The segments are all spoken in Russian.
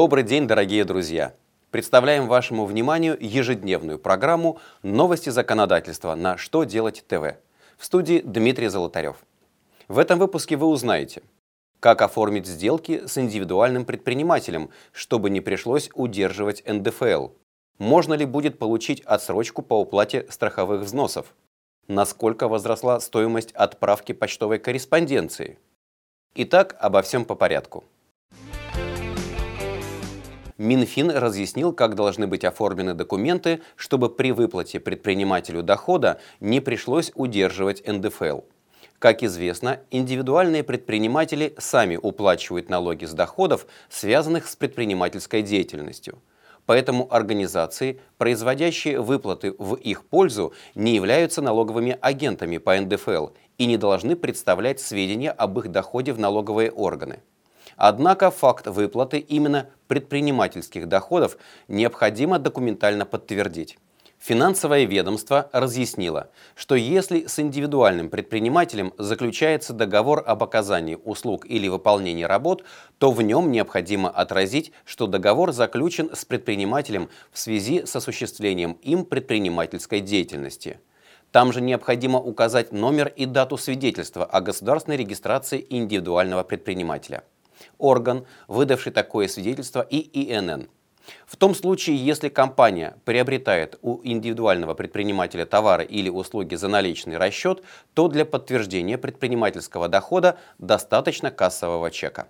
Добрый день, дорогие друзья! Представляем вашему вниманию ежедневную программу «Новости законодательства» на «Что делать ТВ». В студии Дмитрий Золотарев. В этом выпуске вы узнаете, как оформить сделки с индивидуальным предпринимателем, чтобы не пришлось удерживать НДФЛ, можно ли будет получить отсрочку по уплате страховых взносов, насколько возросла стоимость отправки почтовой корреспонденции. Итак, обо всем по порядку. Минфин разъяснил, как должны быть оформлены документы, чтобы при выплате предпринимателю дохода не пришлось удерживать НДФЛ. Как известно, индивидуальные предприниматели сами уплачивают налоги с доходов, связанных с предпринимательской деятельностью. Поэтому организации, производящие выплаты в их пользу, не являются налоговыми агентами по НДФЛ и не должны представлять сведения об их доходе в налоговые органы. Однако факт выплаты именно предпринимательских доходов необходимо документально подтвердить. Финансовое ведомство разъяснило, что если с индивидуальным предпринимателем заключается договор об оказании услуг или выполнении работ, то в нем необходимо отразить, что договор заключен с предпринимателем в связи с осуществлением им предпринимательской деятельности. Там же необходимо указать номер и дату свидетельства о государственной регистрации индивидуального предпринимателя орган, выдавший такое свидетельство и ИНН. В том случае, если компания приобретает у индивидуального предпринимателя товары или услуги за наличный расчет, то для подтверждения предпринимательского дохода достаточно кассового чека.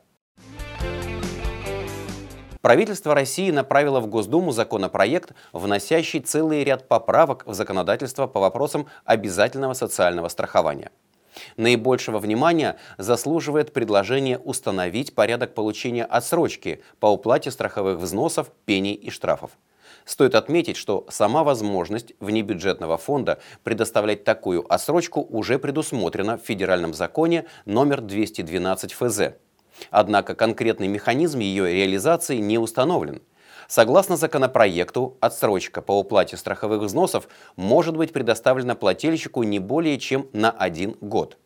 Правительство России направило в Госдуму законопроект, вносящий целый ряд поправок в законодательство по вопросам обязательного социального страхования. Наибольшего внимания заслуживает предложение установить порядок получения отсрочки по уплате страховых взносов, пений и штрафов. Стоит отметить, что сама возможность внебюджетного фонда предоставлять такую отсрочку уже предусмотрена в федеральном законе номер 212 ФЗ. Однако конкретный механизм ее реализации не установлен – Согласно законопроекту, отсрочка по уплате страховых взносов может быть предоставлена плательщику не более чем на один год.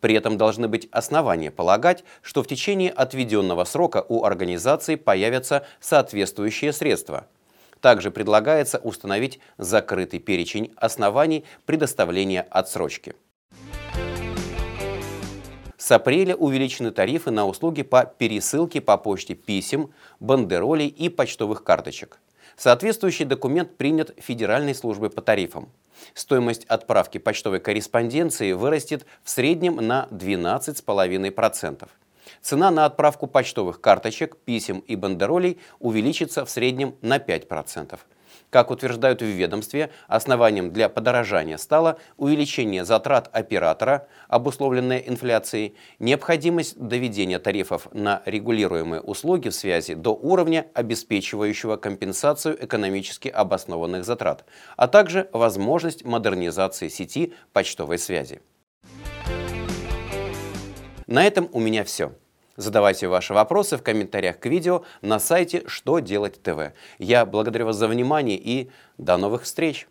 При этом должны быть основания полагать, что в течение отведенного срока у организации появятся соответствующие средства. Также предлагается установить закрытый перечень оснований предоставления отсрочки. С апреля увеличены тарифы на услуги по пересылке по почте писем, бандеролей и почтовых карточек. Соответствующий документ принят Федеральной службой по тарифам. Стоимость отправки почтовой корреспонденции вырастет в среднем на 12,5%. Цена на отправку почтовых карточек, писем и бандеролей увеличится в среднем на 5%. Как утверждают в ведомстве, основанием для подорожания стало увеличение затрат оператора, обусловленное инфляцией, необходимость доведения тарифов на регулируемые услуги в связи до уровня, обеспечивающего компенсацию экономически обоснованных затрат, а также возможность модернизации сети почтовой связи. На этом у меня все. Задавайте ваши вопросы в комментариях к видео на сайте «Что делать ТВ». Я благодарю вас за внимание и до новых встреч!